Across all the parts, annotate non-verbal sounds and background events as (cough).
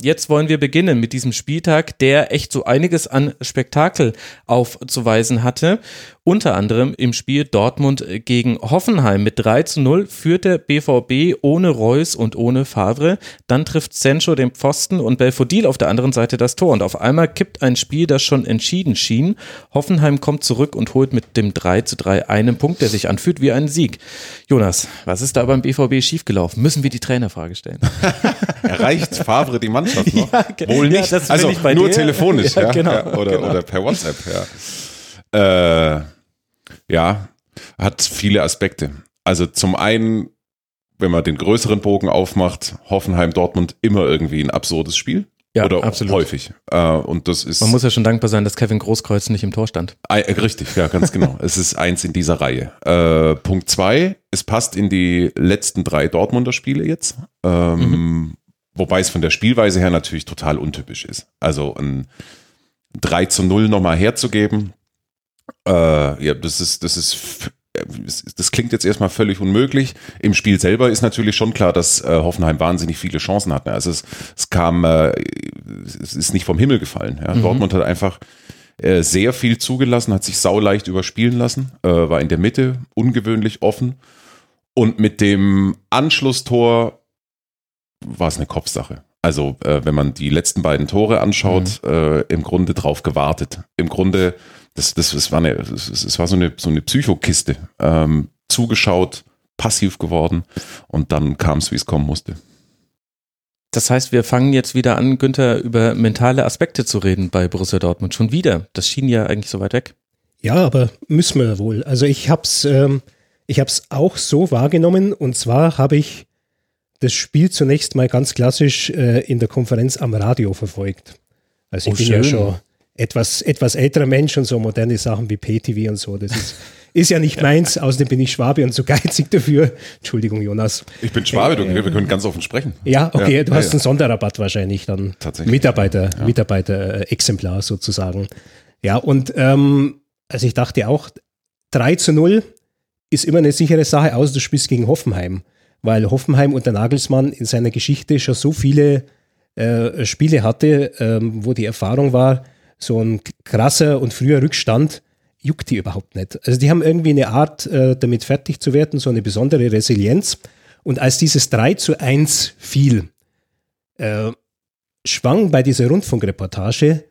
Jetzt wollen wir beginnen mit diesem Spieltag, der echt so einiges an Spektakel aufzuweisen hatte. Unter anderem im Spiel Dortmund gegen Hoffenheim. Mit 3 zu 0 führt der BVB ohne Reus und ohne Favre. Dann trifft Sancho den Pfosten und Belfodil auf der anderen Seite das Tor. Und auf einmal kippt ein Spiel, das schon entschieden schien. Hoffenheim kommt zurück und holt mit dem 3 zu 3 einen Punkt, der sich anfühlt wie ein Sieg. Jonas, was ist da beim BVB schiefgelaufen? Müssen wir die Trainerfrage stellen. (laughs) Erreicht Favre die Mannschaft noch? (laughs) Ja, Wohl nicht. Ja, also nur dir. telefonisch, ja, genau, ja, oder, genau. oder per WhatsApp, ja. Äh, ja, hat viele Aspekte. Also zum einen, wenn man den größeren Bogen aufmacht, Hoffenheim Dortmund immer irgendwie ein absurdes Spiel. Ja, oder absolut. häufig. Äh, und das ist Man muss ja schon dankbar sein, dass Kevin Großkreuz nicht im Tor stand. Äh, Richtig, ja, ganz genau. (laughs) es ist eins in dieser Reihe. Äh, Punkt zwei, es passt in die letzten drei Dortmunder Spiele jetzt. Ähm, Wobei es von der Spielweise her natürlich total untypisch ist. Also ein 3 zu 0 nochmal herzugeben, äh, ja, das ist, das ist, äh, das klingt jetzt erstmal völlig unmöglich. Im Spiel selber ist natürlich schon klar, dass äh, Hoffenheim wahnsinnig viele Chancen hat. Also es, es kam, äh, es ist nicht vom Himmel gefallen. Ja. Dortmund hat einfach äh, sehr viel zugelassen, hat sich sauleicht überspielen lassen, äh, war in der Mitte ungewöhnlich offen. Und mit dem Anschlusstor war es eine Kopfsache. Also, äh, wenn man die letzten beiden Tore anschaut, äh, im Grunde drauf gewartet. Im Grunde, das, das, das war, eine, das, das war so eine, so eine Psychokiste. Ähm, zugeschaut, passiv geworden und dann kam es, wie es kommen musste. Das heißt, wir fangen jetzt wieder an, Günther, über mentale Aspekte zu reden bei Borussia Dortmund. Schon wieder. Das schien ja eigentlich so weit weg. Ja, aber müssen wir wohl. Also ich hab's, ähm, ich hab's auch so wahrgenommen und zwar habe ich das Spiel zunächst mal ganz klassisch äh, in der Konferenz am Radio verfolgt. Also ich Oh, bin ja schön. schon etwas, etwas älterer Mensch und so moderne Sachen wie PTV und so. Das ist, ist ja nicht meins. Außerdem bin ich Schwabe und zu geizig dafür. Entschuldigung, Jonas. Ich bin Schwabe, du, wir können ganz offen sprechen. Ja, okay, Ja, du ja, hast ja. einen Sonderrabatt wahrscheinlich dann. Tatsächlich. Mitarbeiter, Mitarbeiter-Exemplar sozusagen. Ja, und ähm, also ich dachte auch, 3 zu 0 ist immer eine sichere Sache, außer du spielst gegen Hoffenheim. Weil Hoffenheim unter Nagelsmann in seiner Geschichte schon so viele äh, Spiele hatte, ähm, wo die Erfahrung war, so ein krasser und früher Rückstand juckt die überhaupt nicht. Also die haben irgendwie eine Art, äh, damit fertig zu werden, so eine besondere Resilienz. Und als dieses 3 zu 1 fiel, äh, schwang bei dieser Rundfunkreportage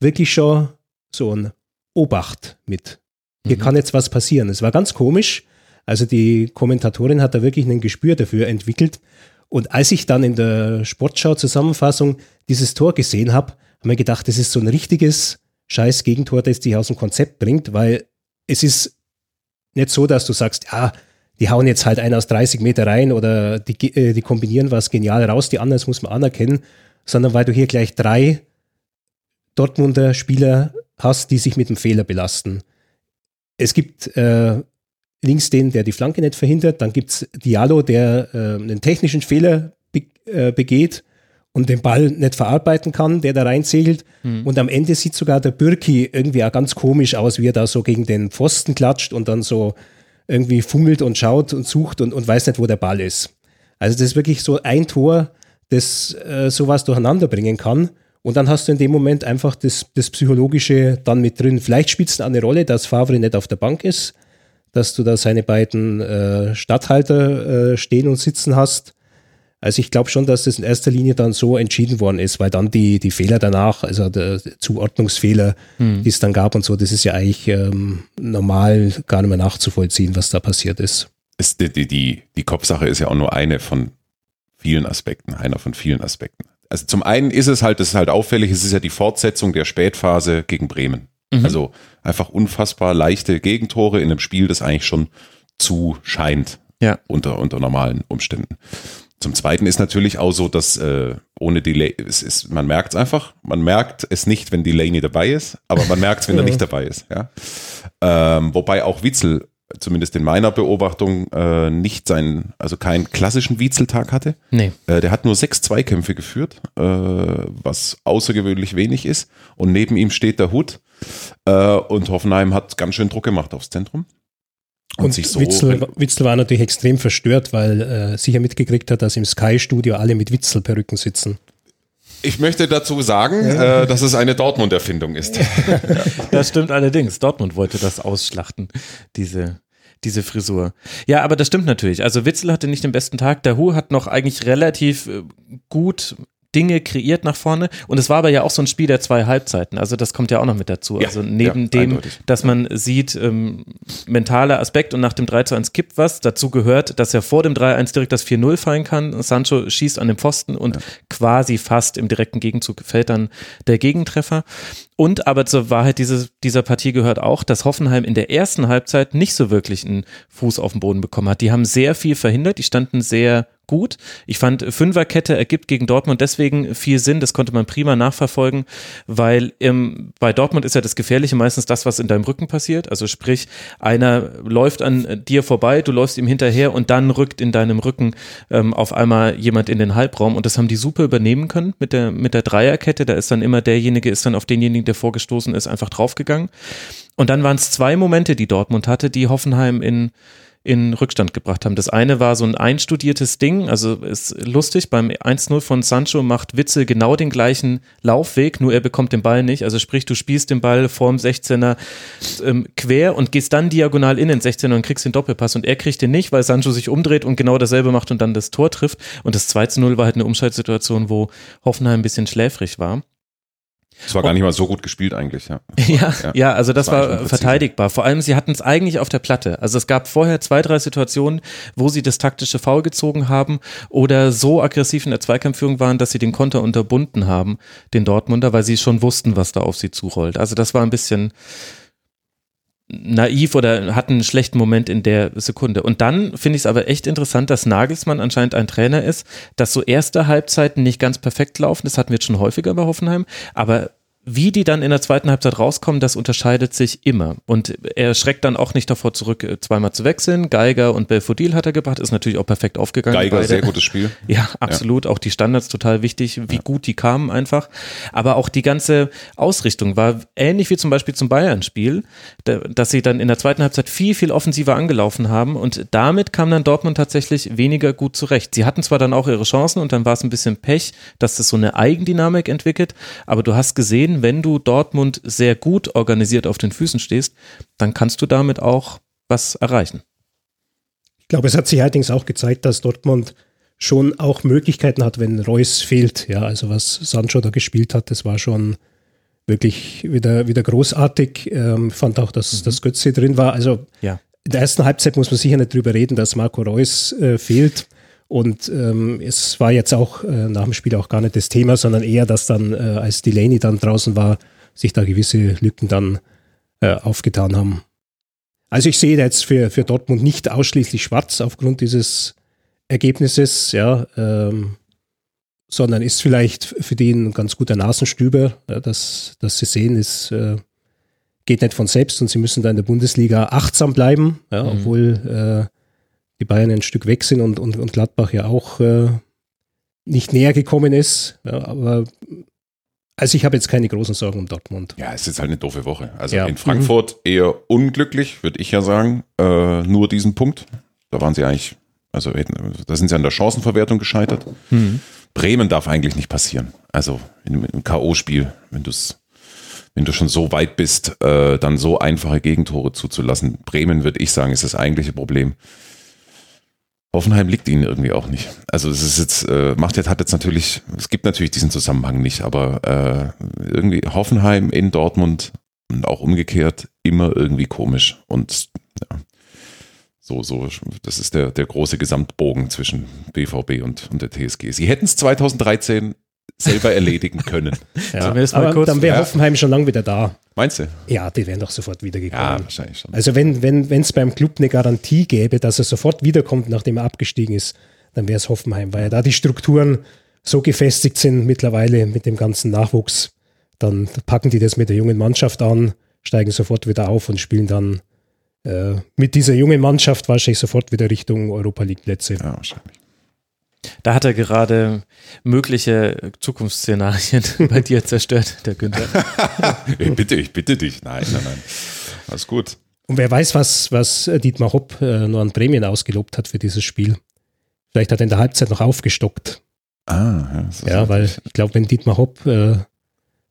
wirklich schon so ein Obacht mit. Hier kann jetzt was passieren. Es war ganz komisch. Also die Kommentatorin hat da wirklich ein Gespür dafür entwickelt. Und als ich dann in der Sportschau-Zusammenfassung dieses Tor gesehen habe, haben wir gedacht, das ist so ein richtiges scheiß Gegentor, das dich aus dem Konzept bringt, weil es ist nicht so, dass du sagst, ja, die hauen jetzt halt einen aus 30 Meter rein oder die, äh, die kombinieren was genial raus, die anderen das muss man anerkennen, sondern weil du hier gleich drei Dortmunder Spieler hast, die sich mit dem Fehler belasten. Es gibt äh, links den, der die Flanke nicht verhindert, dann gibt es Diallo, der äh, einen technischen Fehler be äh, begeht und den Ball nicht verarbeiten kann, der da reinsegelt. Und am Ende sieht sogar der Birki irgendwie auch ganz komisch aus, wie er da so gegen den Pfosten klatscht und dann so irgendwie fummelt und schaut und sucht und, und weiß nicht, wo der Ball ist. Also das ist wirklich so ein Tor, das äh, sowas durcheinander bringen kann. Und dann hast du in dem Moment einfach das, das Psychologische dann mit drin. Vielleicht spielt es eine Rolle, dass Favre nicht auf der Bank ist, dass du da seine beiden äh, Stadthalter äh, stehen und sitzen hast. Also ich glaube schon, dass das in erster Linie dann so entschieden worden ist, weil dann die, die Fehler danach, also der Zuordnungsfehler, hm. die es dann gab und so, das ist ja eigentlich ähm, normal gar nicht mehr nachzuvollziehen, was da passiert ist. ist die, die, die, die Kopfsache ist ja auch nur eine von vielen Aspekten, einer von vielen Aspekten. Also zum einen ist es halt, das ist halt auffällig, es ist ja die Fortsetzung der Spätphase gegen Bremen. Mhm. Also einfach unfassbar leichte Gegentore in einem Spiel, das eigentlich schon zu scheint ja. unter, unter normalen Umständen. Zum Zweiten ist natürlich auch so, dass äh, ohne Delay, es ist, man merkt es einfach, man merkt es nicht, wenn Delaney dabei ist, aber man merkt es, wenn er (laughs) nicht dabei ist. Ja? Ähm, wobei auch Witzel, zumindest in meiner Beobachtung, äh, nicht seinen, also keinen klassischen Witzeltag hatte. Nee. Äh, der hat nur sechs Zweikämpfe geführt, äh, was außergewöhnlich wenig ist. Und neben ihm steht der Hut. Äh, und Hoffenheim hat ganz schön Druck gemacht aufs Zentrum. Und, und sich so Witzel, Witzel war natürlich extrem verstört, weil äh, sicher mitgekriegt hat, dass im Sky-Studio alle mit Witzel-Perücken sitzen. Ich möchte dazu sagen, ja. äh, dass es eine Dortmund-Erfindung ist. (laughs) das stimmt allerdings. Dortmund wollte das ausschlachten, diese, diese Frisur. Ja, aber das stimmt natürlich. Also Witzel hatte nicht den besten Tag. Der Hu hat noch eigentlich relativ äh, gut Dinge kreiert nach vorne. Und es war aber ja auch so ein Spiel der zwei Halbzeiten. Also das kommt ja auch noch mit dazu. Ja, also neben ja, dem, eindeutig. dass man sieht, ähm, mentaler Aspekt und nach dem 3 zu 1 kippt was. Dazu gehört, dass er vor dem 3-1 direkt das 4-0 fallen kann. Sancho schießt an den Pfosten und ja. quasi fast im direkten Gegenzug fällt dann der Gegentreffer. Und aber zur Wahrheit diese, dieser Partie gehört auch, dass Hoffenheim in der ersten Halbzeit nicht so wirklich einen Fuß auf den Boden bekommen hat. Die haben sehr viel verhindert, die standen sehr gut. Ich fand, Fünferkette ergibt gegen Dortmund deswegen viel Sinn. Das konnte man prima nachverfolgen, weil im, bei Dortmund ist ja das Gefährliche meistens das, was in deinem Rücken passiert. Also sprich, einer läuft an dir vorbei, du läufst ihm hinterher und dann rückt in deinem Rücken ähm, auf einmal jemand in den Halbraum. Und das haben die super übernehmen können mit der, mit der Dreierkette. Da ist dann immer derjenige, ist dann auf denjenigen, der vorgestoßen ist, einfach draufgegangen. Und dann waren es zwei Momente, die Dortmund hatte, die Hoffenheim in in Rückstand gebracht haben. Das eine war so ein einstudiertes Ding, also ist lustig, beim 1-0 von Sancho macht Witzel genau den gleichen Laufweg, nur er bekommt den Ball nicht. Also sprich, du spielst den Ball vorm 16er ähm, quer und gehst dann diagonal in den 16er und kriegst den Doppelpass und er kriegt den nicht, weil Sancho sich umdreht und genau dasselbe macht und dann das Tor trifft. Und das 2-0 war halt eine Umschaltsituation, wo Hoffenheim ein bisschen schläfrig war. Es war gar nicht mal so gut gespielt eigentlich, ja. (laughs) Ja, ja, ja, also das, das war, war verteidigbar. Vor allem, sie hatten es eigentlich auf der Platte. Also es gab vorher zwei, drei Situationen, wo sie das taktische Foul gezogen haben oder so aggressiv in der Zweikampfführung waren, dass sie den Konter unterbunden haben, den Dortmunder, weil sie schon wussten, was da auf sie zurollt. Also das war ein bisschen naiv oder hatten einen schlechten Moment in der Sekunde. Und dann finde ich es aber echt interessant, dass Nagelsmann anscheinend ein Trainer ist, dass so erste Halbzeiten nicht ganz perfekt laufen. Das hatten wir jetzt schon häufiger bei Hoffenheim. Aber wie die dann in der zweiten Halbzeit rauskommen, das unterscheidet sich immer. Und er schreckt dann auch nicht davor zurück, äh, zweimal zu wechseln. Geiger und Belfodil hat er gebracht, ist natürlich auch perfekt aufgegangen. Geiger, beide. sehr gutes Spiel. (laughs) Ja, absolut. Ja. Auch die Standards total wichtig, wie ja. gut die kamen einfach. Aber auch die ganze Ausrichtung war ähnlich wie zum Beispiel zum Bayern-Spiel, dass sie dann in der zweiten Halbzeit viel, viel offensiver angelaufen haben. Und damit kam dann Dortmund tatsächlich weniger gut zurecht. Sie hatten zwar dann auch ihre Chancen und dann war es ein bisschen Pech, dass das so eine Eigendynamik entwickelt. Aber du hast gesehen, wenn du Dortmund sehr gut organisiert auf den Füßen stehst, dann kannst du damit auch was erreichen. Ich glaube, es hat sich allerdings auch gezeigt, dass Dortmund schon auch Möglichkeiten hat, wenn Reus fehlt. Ja, also was Sancho da gespielt hat, das war schon wirklich wieder, wieder großartig. Ähm, fand auch, dass mhm. das Götze drin war. Also ja. in der ersten Halbzeit muss man sicher nicht drüber reden, dass Marco Reus äh, fehlt. Und ähm, es war jetzt auch äh, nach dem Spiel auch gar nicht das Thema, sondern eher, dass dann, äh, als Delaney dann draußen war, sich da gewisse Lücken dann äh, aufgetan haben. Also ich sehe jetzt für, für Dortmund nicht ausschließlich schwarz aufgrund dieses Ergebnisses, ja, ähm, sondern ist vielleicht für die ein ganz guter Nasenstüber, ja, dass, dass sie sehen, es äh, geht nicht von selbst und sie müssen da in der Bundesliga achtsam bleiben, ja, mhm. obwohl äh, die Bayern ein Stück weg sind und, und, und Gladbach ja auch äh, nicht näher gekommen ist. Ja, aber also ich habe jetzt keine großen Sorgen um Dortmund. Ja, es ist halt eine doofe Woche. Also ja. in Frankfurt mhm. eher unglücklich, würde ich ja sagen. Äh, nur diesen Punkt. Da waren sie eigentlich, also da sind sie an der Chancenverwertung gescheitert. Mhm. Bremen darf eigentlich nicht passieren. Also in einem K.O.-Spiel, wenn du es wenn du schon so weit bist, äh, dann so einfache Gegentore zuzulassen. Bremen, würde ich sagen, ist das eigentliche Problem. Hoffenheim liegt ihnen irgendwie auch nicht. Also es ist jetzt, äh, macht jetzt, hat jetzt natürlich, es gibt natürlich diesen Zusammenhang nicht, aber äh, irgendwie Hoffenheim in Dortmund und auch umgekehrt immer irgendwie komisch. Und ja, so, so, das ist der, der große Gesamtbogen zwischen BVB und, und der TSG. Sie hätten es 2013 selber erledigen können. (laughs) Ja, aber dann wäre ja. Hoffenheim schon lange wieder da. Meinst du? Ja, die wären doch sofort wieder gekommen. Ja, wahrscheinlich schon. Also wenn es wenn, beim Club eine Garantie gäbe, dass er sofort wiederkommt, nachdem er abgestiegen ist, dann wäre es Hoffenheim, weil ja da die Strukturen so gefestigt sind mittlerweile mit dem ganzen Nachwuchs. Dann packen die das mit der jungen Mannschaft an, steigen sofort wieder auf und spielen dann äh, mit dieser jungen Mannschaft wahrscheinlich sofort wieder Richtung Europa League Plätze. Ja, wahrscheinlich. Da hat er gerade mögliche Zukunftsszenarien (laughs) bei dir zerstört, der Günther. (laughs) ich bitte, ich bitte dich. Nein, nein, nein. Alles gut. Und wer weiß, was, was Dietmar Hopp äh, nur an Prämien ausgelobt hat für dieses Spiel. Vielleicht hat er in der Halbzeit noch aufgestockt. Ah, ja, ja weil ich glaube, wenn Dietmar Hopp äh,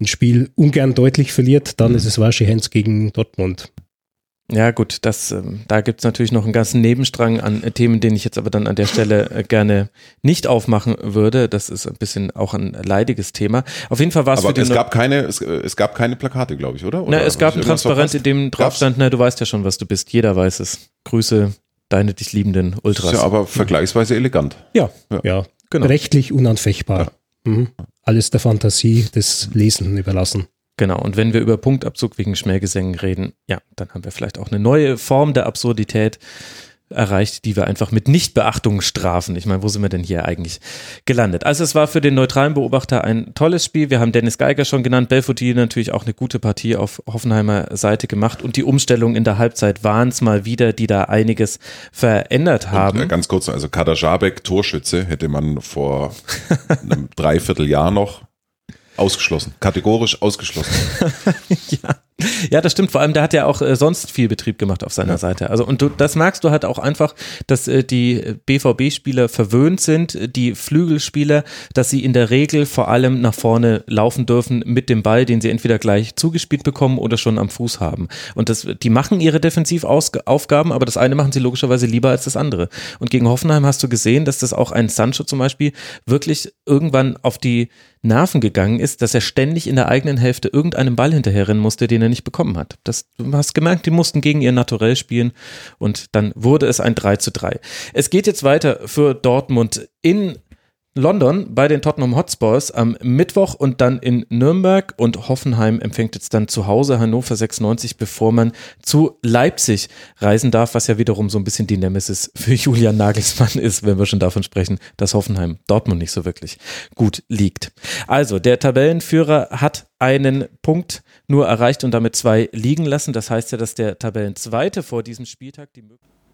ein Spiel ungern deutlich verliert, dann mhm. ist es Waschi Hens gegen Dortmund. Ja, gut, das, ähm, da gibt's natürlich noch einen ganzen Nebenstrang an äh, Themen, den ich jetzt aber dann an der Stelle äh, gerne nicht aufmachen würde. Das ist ein bisschen auch ein leidiges Thema. Auf jeden Fall war es für Aber es gab keine, es, äh, es, gab keine Plakate, glaube ich, oder? oder na, es gab ein Transparent, in dem drauf stand, na, du weißt ja schon, was du bist. Jeder weiß es. Grüße, deine dich liebenden Ultras. Ist ja aber vergleichsweise elegant. Ja, ja, ja. genau. Rechtlich unanfechtbar. Ja. Mhm. Alles der Fantasie des Lesenden überlassen. Genau, und wenn wir über Punktabzug wegen Schmähgesängen reden, ja, dann haben wir vielleicht auch eine neue Form der Absurdität erreicht, die wir einfach mit Nichtbeachtung strafen. Ich meine, wo sind wir denn hier eigentlich gelandet? Also es war für den neutralen Beobachter ein tolles Spiel. Wir haben Dennis Geiger schon genannt, Belfodil natürlich auch eine gute Partie auf Hoffenheimer Seite gemacht und die Umstellung in der Halbzeit waren es mal wieder, die da einiges verändert haben. Und, äh, ganz kurz, also Kader Jabek, Torschütze, hätte man vor (laughs) einem Dreivierteljahr noch Ausgeschlossen, kategorisch ausgeschlossen. (laughs) ja. ja, das stimmt. Vor allem, der hat ja auch äh, sonst viel Betrieb gemacht auf seiner ja. Seite. Also und du, das merkst du halt auch einfach, dass äh, die BVB-Spieler verwöhnt sind, die Flügelspieler, dass sie in der Regel vor allem nach vorne laufen dürfen mit dem Ball, den sie entweder gleich zugespielt bekommen oder schon am Fuß haben. Und das, die machen ihre Defensivaufgaben, aber das eine machen sie logischerweise lieber als das andere. Und gegen Hoffenheim hast du gesehen, dass das auch ein Sancho zum Beispiel wirklich irgendwann auf die Nerven gegangen ist, dass er ständig in der eigenen Hälfte irgendeinem Ball hinterherrennen musste, den er nicht bekommen hat. Das, du hast gemerkt, die mussten gegen ihr Naturell spielen und dann wurde es ein 3 zu 3. Es geht jetzt weiter für Dortmund in London bei den Tottenham Hotspurs am Mittwoch und dann in Nürnberg und Hoffenheim empfängt jetzt dann zu Hause Hannover 96, bevor man zu Leipzig reisen darf, was ja wiederum so ein bisschen die Nemesis für (laughs) Julian Nagelsmann ist, wenn wir schon davon sprechen, dass Hoffenheim Dortmund nicht so wirklich gut liegt. Also, der Tabellenführer hat einen Punkt nur erreicht und damit zwei liegen lassen. Das heißt ja, dass der Tabellenzweite vor diesem Spieltag die Möglichkeit